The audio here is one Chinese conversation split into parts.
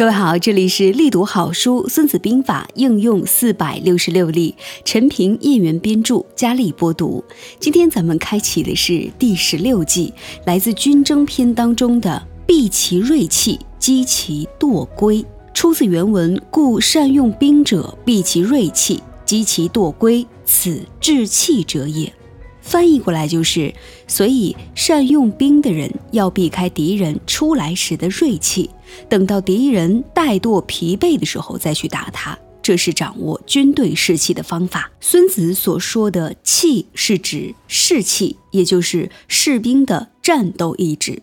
各位好，这里是力读好书《孙子兵法》应用四百六十六例，陈平、叶元编著，佳丽播读。今天咱们开启的是第十六计，来自《军争篇》当中的“避其锐气，击其惰归”。出自原文：“故善用兵者，避其锐气，击其惰归，此治气者也。”翻译过来就是，所以善用兵的人要避开敌人出来时的锐气，等到敌人怠惰疲惫的时候再去打他，这是掌握军队士气的方法。孙子所说的气是指士气，也就是士兵的战斗意志。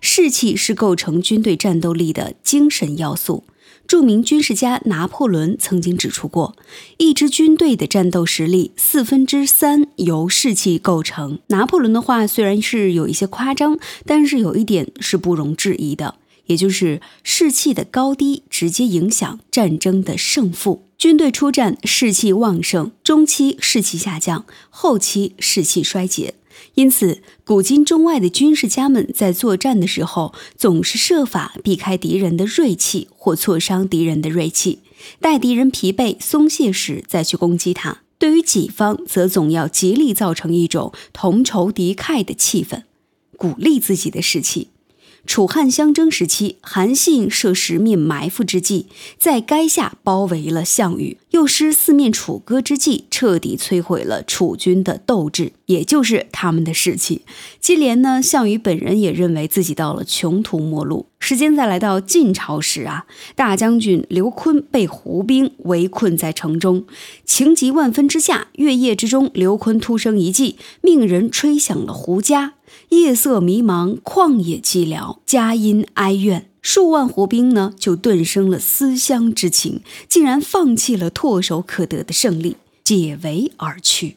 士气是构成军队战斗力的精神要素。著名军事家拿破仑曾经指出过，一支军队的战斗实力四分之三由士气构成。拿破仑的话虽然是有一些夸张，但是有一点是不容置疑的，也就是士气的高低直接影响战争的胜负。军队出战士气旺盛，中期士气下降，后期士气衰竭。因此，古今中外的军事家们在作战的时候，总是设法避开敌人的锐气或挫伤敌人的锐气，待敌人疲惫松懈时再去攻击他。对于己方，则总要极力造成一种同仇敌忾的气氛，鼓励自己的士气。楚汉相争时期，韩信设十面埋伏之计，在垓下包围了项羽，又施四面楚歌之计，彻底摧毁了楚军的斗志，也就是他们的士气。接连呢，项羽本人也认为自己到了穷途末路。时间再来到晋朝时啊，大将军刘琨被胡兵围困在城中，情急万分之下，月夜之中，刘琨突生一计，命人吹响了胡笳。夜色迷茫，旷野寂寥，佳音哀怨，数万胡兵呢就顿生了思乡之情，竟然放弃了唾手可得的胜利，解围而去。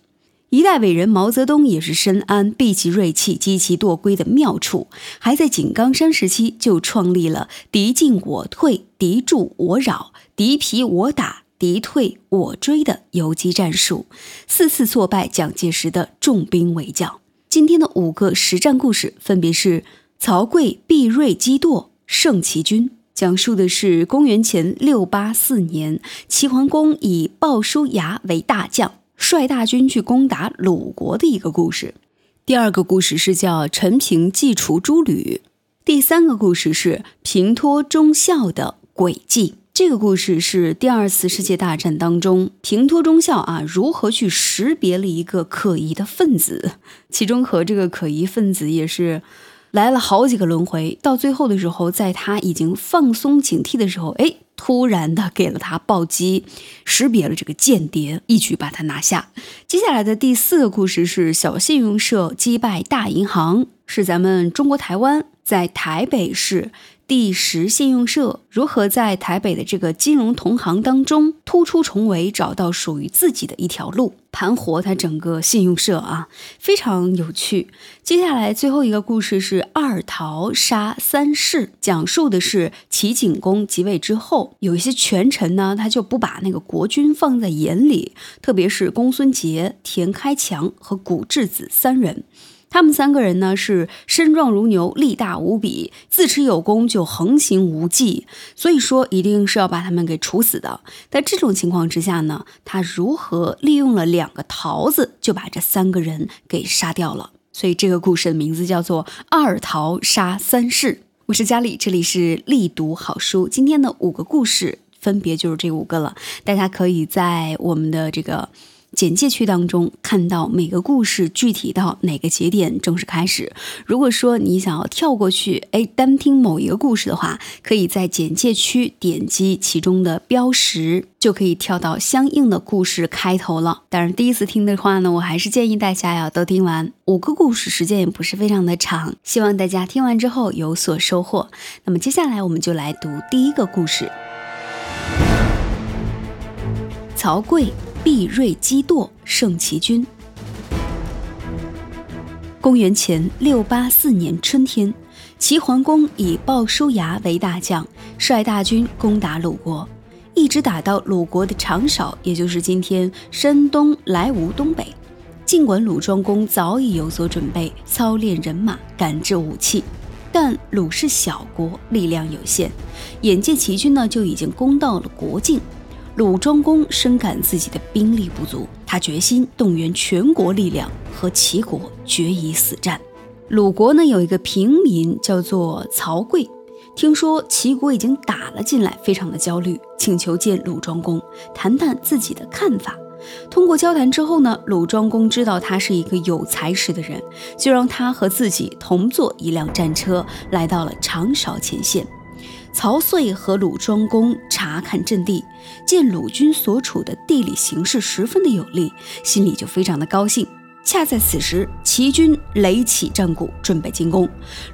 一代伟人毛泽东也是深谙避其锐气，击其惰归的妙处，还在井冈山时期就创立了敌进我退、敌驻我扰、敌疲我打、敌退我追的游击战术，四次挫败蒋介石的重兵围剿。今天的五个实战故事分别是：曹刿避锐击惰，胜齐军。讲述的是公元前六八四年，齐桓公以鲍叔牙为大将。率大军去攻打鲁国的一个故事。第二个故事是叫陈平计除诸吕。第三个故事是平托忠孝的诡计。这个故事是第二次世界大战当中平托中校啊如何去识别了一个可疑的分子，其中和这个可疑分子也是。来了好几个轮回，到最后的时候，在他已经放松警惕的时候，哎，突然的给了他暴击，识别了这个间谍，一举把他拿下。接下来的第四个故事是小信用社击败大银行，是咱们中国台湾在台北市。第十信用社如何在台北的这个金融同行当中突出重围，找到属于自己的一条路，盘活它整个信用社啊，非常有趣。接下来最后一个故事是二桃杀三士，讲述的是齐景公即位之后，有一些权臣呢，他就不把那个国君放在眼里，特别是公孙捷、田开强和古质子三人。他们三个人呢是身壮如牛，力大无比，自持有功就横行无忌，所以说一定是要把他们给处死的。在这种情况之下呢，他如何利用了两个桃子就把这三个人给杀掉了？所以这个故事的名字叫做“二桃杀三士”。我是佳丽，这里是力读好书，今天的五个故事分别就是这五个了，大家可以在我们的这个。简介区当中看到每个故事具体到哪个节点正式开始。如果说你想要跳过去，哎，单听某一个故事的话，可以在简介区点击其中的标识，就可以跳到相应的故事开头了。当然，第一次听的话呢，我还是建议大家要都听完。五个故事时间也不是非常的长，希望大家听完之后有所收获。那么接下来我们就来读第一个故事：曹刿。避锐击惰，胜其军。公元前六八四年春天，齐桓公以鲍叔牙为大将，率大军攻打鲁国，一直打到鲁国的长勺，也就是今天山东莱芜东北。尽管鲁庄公早已有所准备，操练人马，赶制武器，但鲁是小国，力量有限，眼见齐军呢就已经攻到了国境，鲁庄公深感自己的兵力不足，他决心动员全国力量和齐国决一死战。鲁国呢有一个平民叫做曹刿，听说齐国已经打了进来，非常的焦虑，请求见鲁庄公谈谈自己的看法。通过交谈之后呢，鲁庄公知道他是一个有才识的人，就让他和自己同坐一辆战车，来到了长勺前线。曹遂和鲁庄公查看阵地，见鲁军所处的地理形势十分的有利，心里就非常的高兴。恰在此时，齐军垒起战鼓，准备进攻。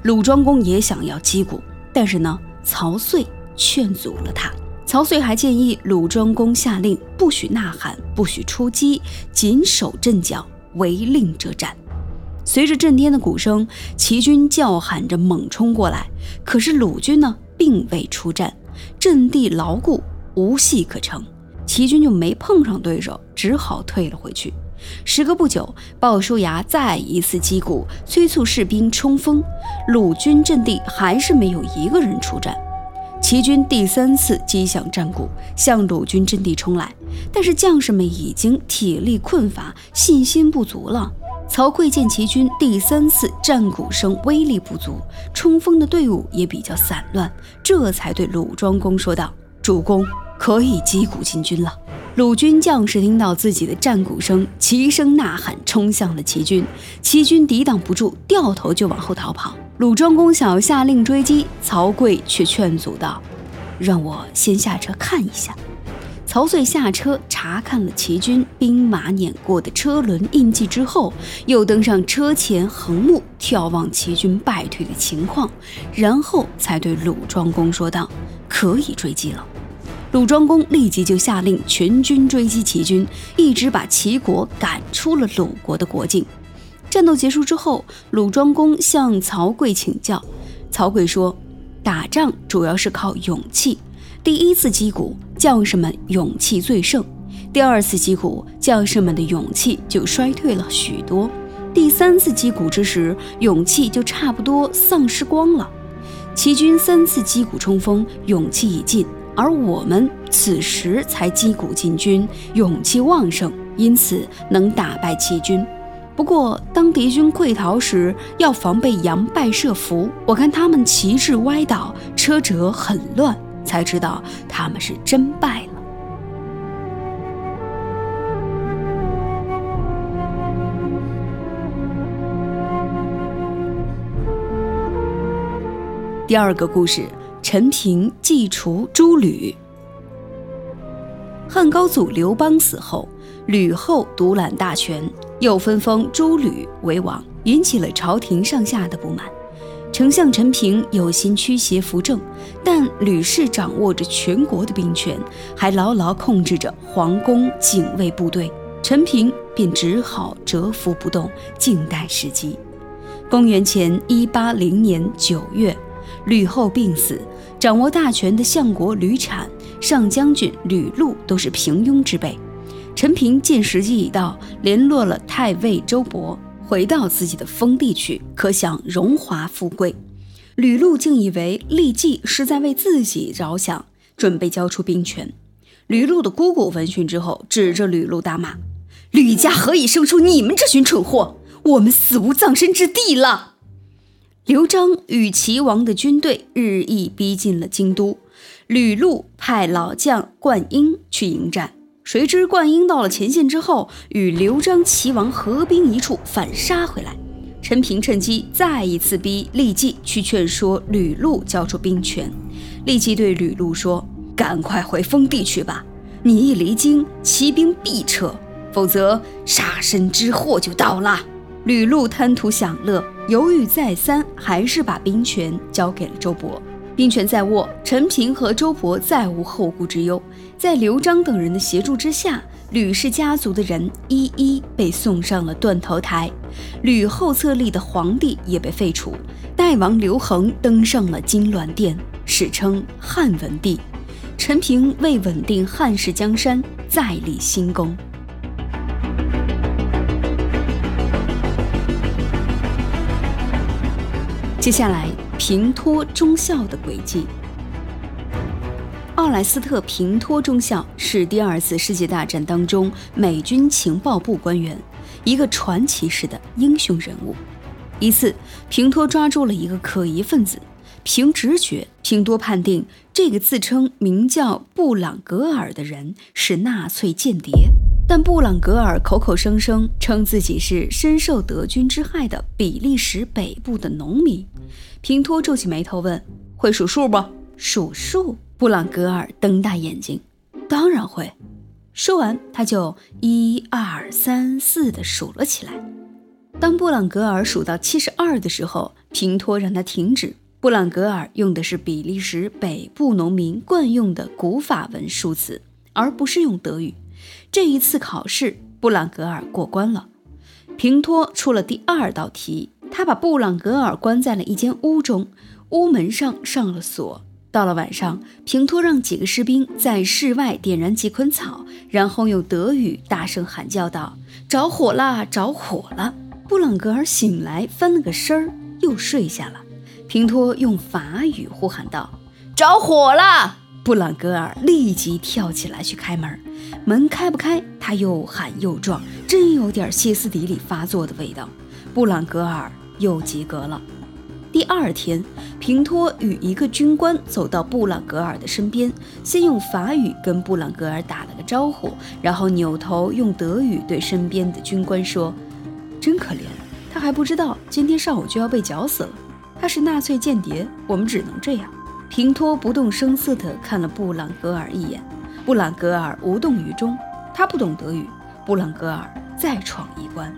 鲁庄公也想要击鼓，但是呢，曹遂劝阻了他。曹遂还建议鲁庄公下令不许呐喊，不许出击，紧守阵脚，违令者斩。随着震天的鼓声，齐军叫喊着猛冲过来。可是鲁军呢，并未出战，阵地牢固，无隙可乘，齐军就没碰上对手，只好退了回去。时隔不久，鲍叔牙再一次击鼓，催促士兵冲锋。鲁军阵地还是没有一个人出战。齐军第三次击响战鼓，向鲁军阵地冲来，但是将士们已经体力困乏，信心不足了。曹刿见齐军第三次战鼓声威力不足，冲锋的队伍也比较散乱，这才对鲁庄公说道：“主公可以击鼓进军了。”鲁军将士听到自己的战鼓声，齐声呐喊，冲向了齐军。齐军抵挡不住，掉头就往后逃跑。鲁庄公想要下令追击，曹刿却劝阻道：“让我先下车看一下。”曹遂下车查看了齐军兵马碾过的车轮印记之后，又登上车前横木眺望齐军败退的情况，然后才对鲁庄公说道：“可以追击了。”鲁庄公立即就下令全军追击齐军，一直把齐国赶出了鲁国的国境。战斗结束之后，鲁庄公向曹刿请教，曹刿说：“打仗主要是靠勇气。第一次击鼓，将士们勇气最盛；第二次击鼓，将士们的勇气就衰退了许多；第三次击鼓之时，勇气就差不多丧失光了。齐军三次击鼓冲锋，勇气已尽。”而我们此时才击鼓进军，勇气旺盛，因此能打败齐军。不过，当敌军溃逃时，要防备佯败设伏。我看他们旗帜歪倒，车辙很乱，才知道他们是真败了。第二个故事。陈平祭除诸吕。汉高祖刘邦死后，吕后独揽大权，又分封诸吕为王，引起了朝廷上下的不满。丞相陈平有心驱邪扶正，但吕氏掌握着全国的兵权，还牢牢控制着皇宫警卫部队，陈平便只好蛰伏不动，静待时机。公元前一八零年九月。吕后病死，掌握大权的相国吕产、上将军吕禄都是平庸之辈。陈平见时机已到，联络了太尉周勃，回到自己的封地去，可享荣华富贵。吕禄竟以为厉季是在为自己着想，准备交出兵权。吕禄的姑姑闻讯之后，指着吕禄大骂：“吕家何以生出你们这群蠢货？我们死无葬身之地了！”刘璋与齐王的军队日益逼近了京都，吕禄派老将灌婴去迎战，谁知灌婴到了前线之后，与刘璋、齐王合兵一处，反杀回来。陈平趁机再一次逼厉季去劝说吕禄交出兵权。厉季对吕禄说：“赶快回封地去吧，你一离京，骑兵必撤，否则杀身之祸就到了。”吕禄贪图享乐，犹豫再三，还是把兵权交给了周勃。兵权在握，陈平和周勃再无后顾之忧。在刘璋等人的协助之下，吕氏家族的人一一被送上了断头台，吕后册立的皇帝也被废除，代王刘恒登上了金銮殿，史称汉文帝。陈平为稳定汉室江山，再立新功。接下来，平托中校的轨迹。奥莱斯特·平托中校是第二次世界大战当中美军情报部官员，一个传奇式的英雄人物。一次，平托抓住了一个可疑分子，凭直觉，平托判定这个自称名叫布朗格尔的人是纳粹间谍。但布朗格尔口口声声称自己是深受德军之害的比利时北部的农民。平托皱起眉头问：“会数数不？”“数数？”布朗格尔瞪大眼睛：“当然会。”说完，他就一二三四的数了起来。当布朗格尔数到七十二的时候，平托让他停止。布朗格尔用的是比利时北部农民惯用的古法文数词，而不是用德语。这一次考试，布朗格尔过关了。平托出了第二道题，他把布朗格尔关在了一间屋中，屋门上上了锁。到了晚上，平托让几个士兵在室外点燃几捆草，然后用德语大声喊叫道：“着火啦，着火了！”布朗格尔醒来，翻了个身儿，又睡下了。平托用法语呼喊道：“着火了！”布朗格尔立即跳起来去开门。门开不开，他又喊又撞，真有点歇斯底里发作的味道。布朗格尔又及格了。第二天，平托与一个军官走到布朗格尔的身边，先用法语跟布朗格尔打了个招呼，然后扭头用德语对身边的军官说：“真可怜，他还不知道今天上午就要被绞死了。他是纳粹间谍，我们只能这样。”平托不动声色地看了布朗格尔一眼。布朗格尔无动于衷，他不懂德语。布朗格尔再闯一关，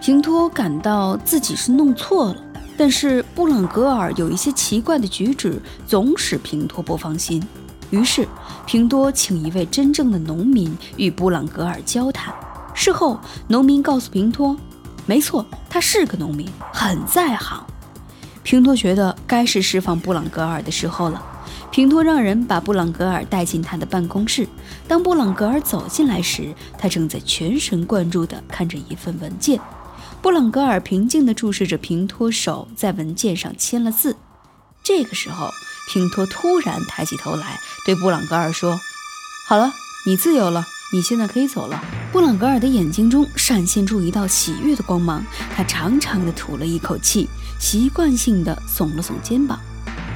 平托感到自己是弄错了，但是布朗格尔有一些奇怪的举止，总使平托不放心。于是，平托请一位真正的农民与布朗格尔交谈。事后，农民告诉平托，没错，他是个农民，很在行。平托觉得该是释放布朗格尔的时候了。平托让人把布朗格尔带进他的办公室。当布朗格尔走进来时，他正在全神贯注地看着一份文件。布朗格尔平静地注视着平托，手在文件上签了字。这个时候，平托突然抬起头来，对布朗格尔说：“好了，你自由了，你现在可以走了。”布朗格尔的眼睛中闪现出一道喜悦的光芒，他长长的吐了一口气，习惯性的耸了耸肩膀，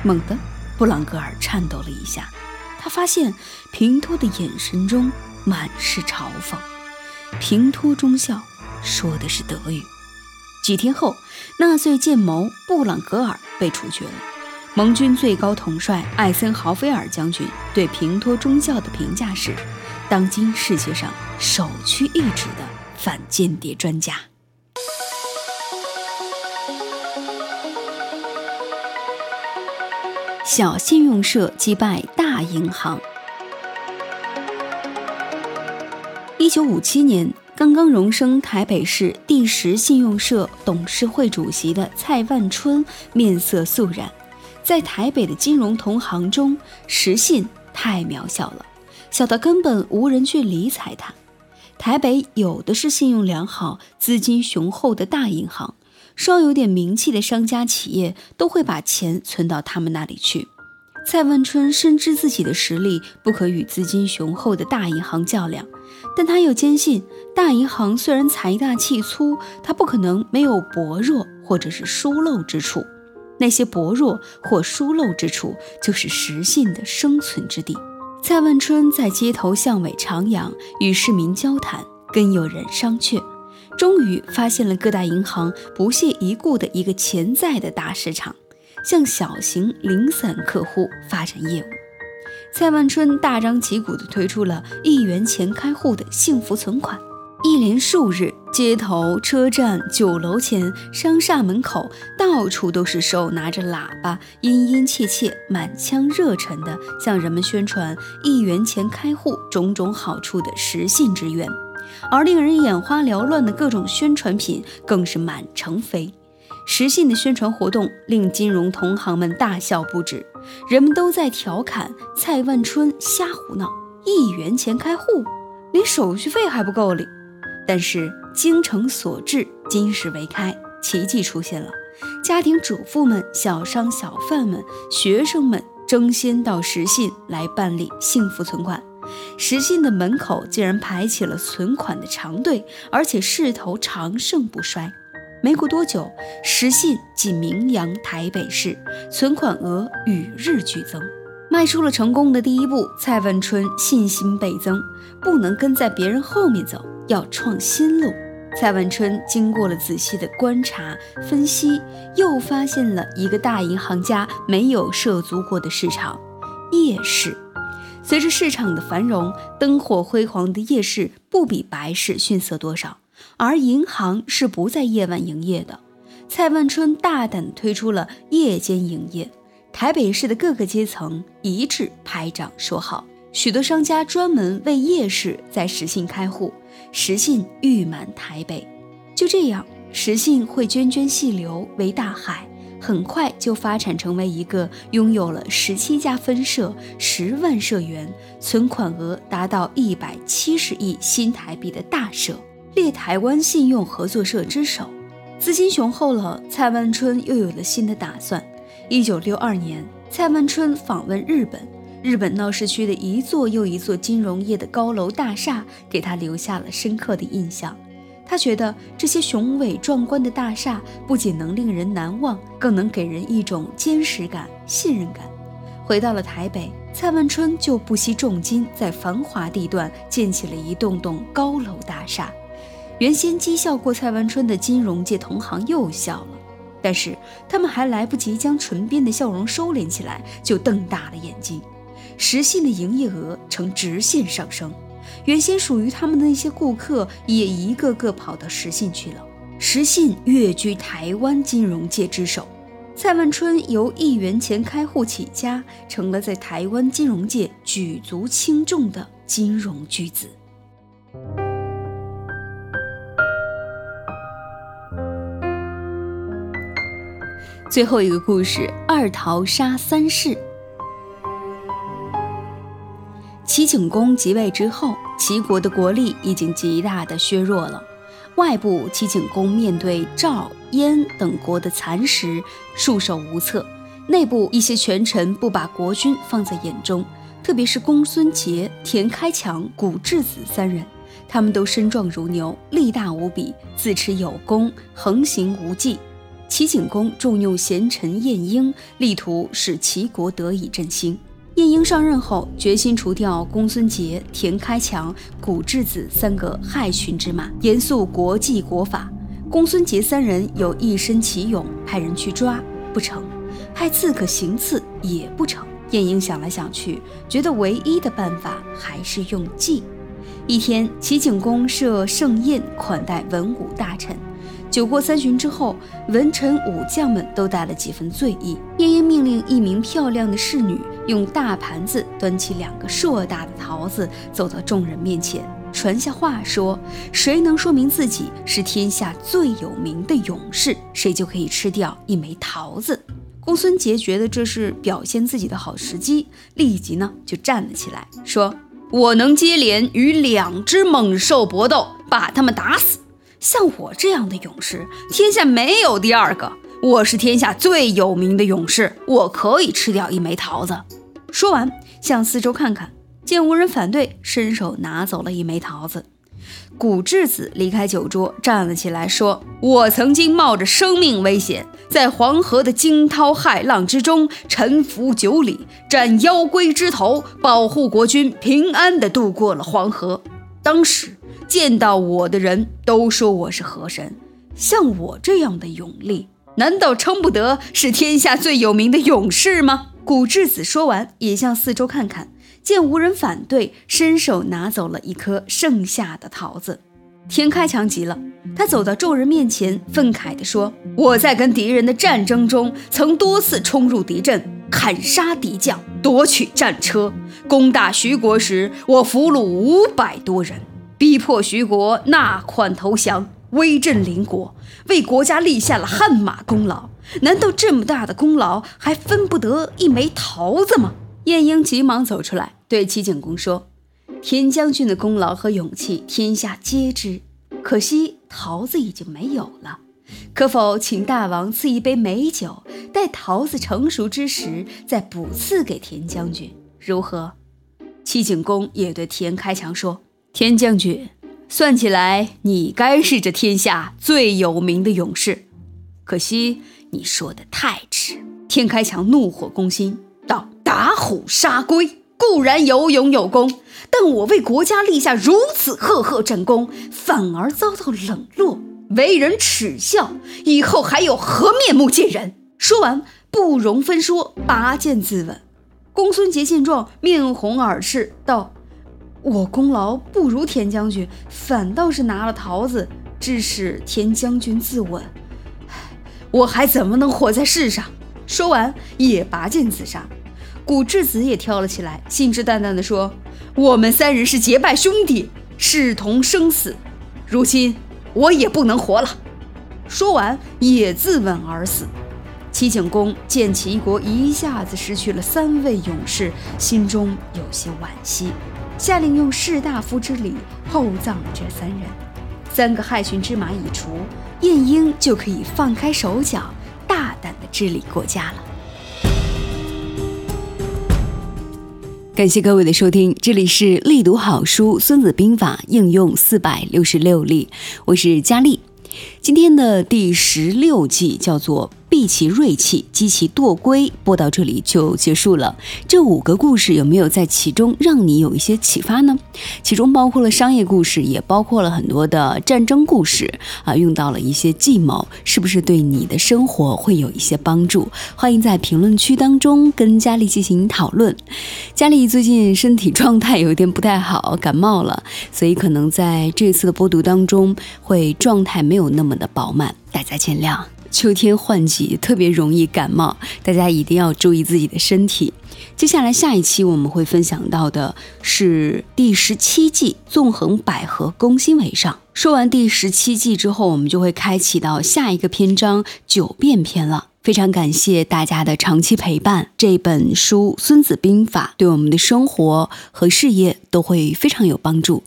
猛地。布朗格尔颤抖了一下，他发现平托的眼神中满是嘲讽。平托中校说的是德语。几天后，纳粹建谋布朗格尔被处决了。盟军最高统帅艾森豪菲尔将军对平托中校的评价是：当今世界上首屈一指的反间谍专家。小信用社击败大银行。一九五七年，刚刚荣升台北市第十信用社董事会主席的蔡万春面色肃然，在台北的金融同行中，实信太渺小了，小到根本无人去理睬他。台北有的是信用良好、资金雄厚的大银行。稍有点名气的商家企业都会把钱存到他们那里去。蔡万春深知自己的实力不可与资金雄厚的大银行较量，但他又坚信，大银行虽然财大气粗，它不可能没有薄弱或者是疏漏之处。那些薄弱或疏漏之处，就是实信的生存之地。蔡万春在街头巷尾徜徉，与市民交谈，跟友人商榷。终于发现了各大银行不屑一顾的一个潜在的大市场，向小型零散客户发展业务。蔡万春大张旗鼓地推出了一元钱开户的幸福存款，一连数日，街头、车站、酒楼前、商厦门口，到处都是手拿着喇叭，殷殷切切、满腔热忱地向人们宣传一元钱开户种种好处的实信之愿。而令人眼花缭乱的各种宣传品更是满城飞，实信的宣传活动令金融同行们大笑不止，人们都在调侃蔡万春瞎胡闹，一元钱开户，连手续费还不够哩。但是精诚所至，金石为开，奇迹出现了。家庭主妇们、小商小贩们、学生们争先到实信来办理幸福存款。石信的门口竟然排起了存款的长队，而且势头长盛不衰。没过多久，石信即名扬台北市，存款额与日俱增。迈出了成功的第一步，蔡万春信心倍增，不能跟在别人后面走，要创新路。蔡万春经过了仔细的观察分析，又发现了一个大银行家没有涉足过的市场——夜市。随着市场的繁荣，灯火辉煌的夜市不比白市逊色多少，而银行是不在夜晚营业的。蔡万春大胆推出了夜间营业，台北市的各个阶层一致拍掌说好，许多商家专门为夜市在实信开户，实信誉满台北。就这样，实信会涓涓细流为大海。很快就发展成为一个拥有了十七家分社、十万社员、存款额达到一百七十亿新台币的大社，列台湾信用合作社之首。资金雄厚了，蔡万春又有了新的打算。一九六二年，蔡万春访问日本，日本闹市区的一座又一座金融业的高楼大厦，给他留下了深刻的印象。他觉得这些雄伟壮观的大厦不仅能令人难忘，更能给人一种坚实感、信任感。回到了台北，蔡万春就不惜重金在繁华地段建起了一栋栋高楼大厦。原先讥笑过蔡万春的金融界同行又笑了，但是他们还来不及将唇边的笑容收敛起来，就瞪大了眼睛。实信的营业额呈直线上升。原先属于他们的那些顾客也一个个跑到实信去了。实信跃居台湾金融界之首。蔡万春由一元钱开户起家，成了在台湾金融界举足轻重的金融巨子。最后一个故事：二桃杀三世。齐景公即位之后，齐国的国力已经极大的削弱了。外部，齐景公面对赵、燕等国的蚕食，束手无策；内部，一些权臣不把国君放在眼中，特别是公孙捷、田开强、古质子三人，他们都身壮如牛，力大无比，自持有功，横行无忌。齐景公重用贤臣晏婴，力图使齐国得以振兴。晏婴上任后，决心除掉公孙捷、田开强、古质子三个害群之马，严肃国际国法。公孙捷三人有一身奇勇，派人去抓不成，派刺客行刺也不成。晏婴想来想去，觉得唯一的办法还是用计。一天，齐景公设盛宴款待文武大臣。酒过三巡之后，文臣武将们都带了几分醉意。晏婴命令一名漂亮的侍女用大盘子端起两个硕大的桃子，走到众人面前，传下话说：谁能说明自己是天下最有名的勇士，谁就可以吃掉一枚桃子。公孙捷觉得这是表现自己的好时机，立即呢就站了起来，说：我能接连与两只猛兽搏斗，把他们打死。像我这样的勇士，天下没有第二个。我是天下最有名的勇士，我可以吃掉一枚桃子。说完，向四周看看，见无人反对，伸手拿走了一枚桃子。古质子离开酒桌，站了起来，说：“我曾经冒着生命危险，在黄河的惊涛骇浪之中沉浮九里，斩妖龟之头，保护国君平安地渡过了黄河。当时。”见到我的人都说我是河神，像我这样的勇力，难道称不得是天下最有名的勇士吗？古质子说完，也向四周看看，见无人反对，伸手拿走了一颗剩下的桃子。田开强急了，他走到众人面前，愤慨地说：“我在跟敌人的战争中，曾多次冲入敌阵，砍杀敌将，夺取战车。攻打徐国时，我俘虏五百多人。”逼迫徐国纳款投降，威震邻国，为国家立下了汗马功劳。难道这么大的功劳还分不得一枚桃子吗？晏婴急忙走出来，对齐景公说：“田将军的功劳和勇气，天下皆知。可惜桃子已经没有了。可否请大王赐一杯美酒，待桃子成熟之时再补赐给田将军，如何？”齐景公也对田开强说：“田将军，算起来你该是这天下最有名的勇士，可惜你说的太迟。”田开强怒火攻心，道：“打虎杀龟固然有勇有功，但我为国家立下如此赫赫战功，反而遭到冷落，为人耻笑，以后还有何面目见人？”说完，不容分说，拔剑自刎。公孙捷见状，面红耳赤，道：“我功劳不如田将军，反倒是拿了桃子，致使田将军自刎，我还怎么能活在世上？”说完，也拔剑自杀。古质子也跳了起来，信誓旦旦地说：“我们三人是结拜兄弟，视同生死，如今我也不能活了。”说完，也自刎而死。齐景公见齐国一下子失去了三位勇士，心中有些惋惜，下令用士大夫之礼厚葬了这三人。三个害群之马已除，晏婴就可以放开手脚，大胆的治理国家了。感谢各位的收听，这里是力读好书《孙子兵法》应用四百六十六例，我是佳丽。今天的第十六计叫做。避其锐气，击其惰归。播到这里就结束了。这五个故事有没有在其中让你有一些启发呢？其中包括了商业故事，也包括了很多的战争故事啊，用到了一些计谋，是不是对你的生活会有一些帮助？欢迎在评论区当中跟佳丽进行讨论。佳丽最近身体状态有一点不太好，感冒了，所以可能在这次的播读当中会状态没有那么的饱满，大家见谅。秋天换季，特别容易感冒，大家一定要注意自己的身体。接下来下一期我们会分享到的是第十七季“纵横捭阖，攻心为上”。说完第十七季之后，我们就会开启到下一个篇章“九变篇”了。非常感谢大家的长期陪伴，这本书《孙子兵法》对我们的生活和事业都会非常有帮助。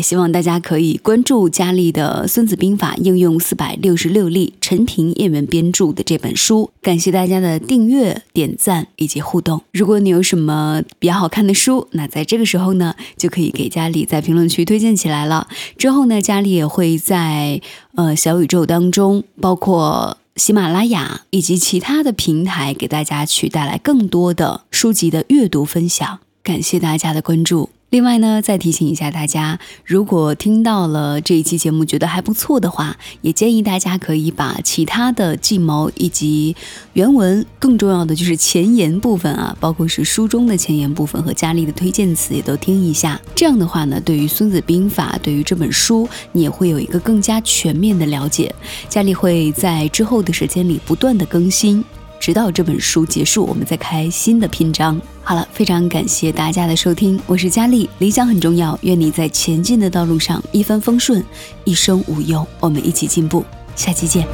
希望大家可以关注佳丽的《孙子兵法》应用四百六十六例，陈平叶文编著的这本书。感谢大家的订阅、点赞以及互动。如果你有什么比较好看的书，那在这个时候呢，就可以给佳丽在评论区推荐起来了。之后呢，佳丽也会在呃小宇宙当中，包括喜马拉雅以及其他的平台，给大家去带来更多的书籍的阅读分享。感谢大家的关注。另外呢，再提醒一下大家，如果听到了这一期节目觉得还不错的话，也建议大家可以把其他的计谋以及原文，更重要的就是前言部分啊，包括是书中的前言部分和佳丽的推荐词也都听一下。这样的话呢，对于《孙子兵法》，对于这本书，你也会有一个更加全面的了解。佳丽会在之后的时间里不断的更新。直到这本书结束，我们再开新的篇章。好了，非常感谢大家的收听，我是佳丽。理想很重要，愿你在前进的道路上一帆风顺，一生无忧。我们一起进步，下期见。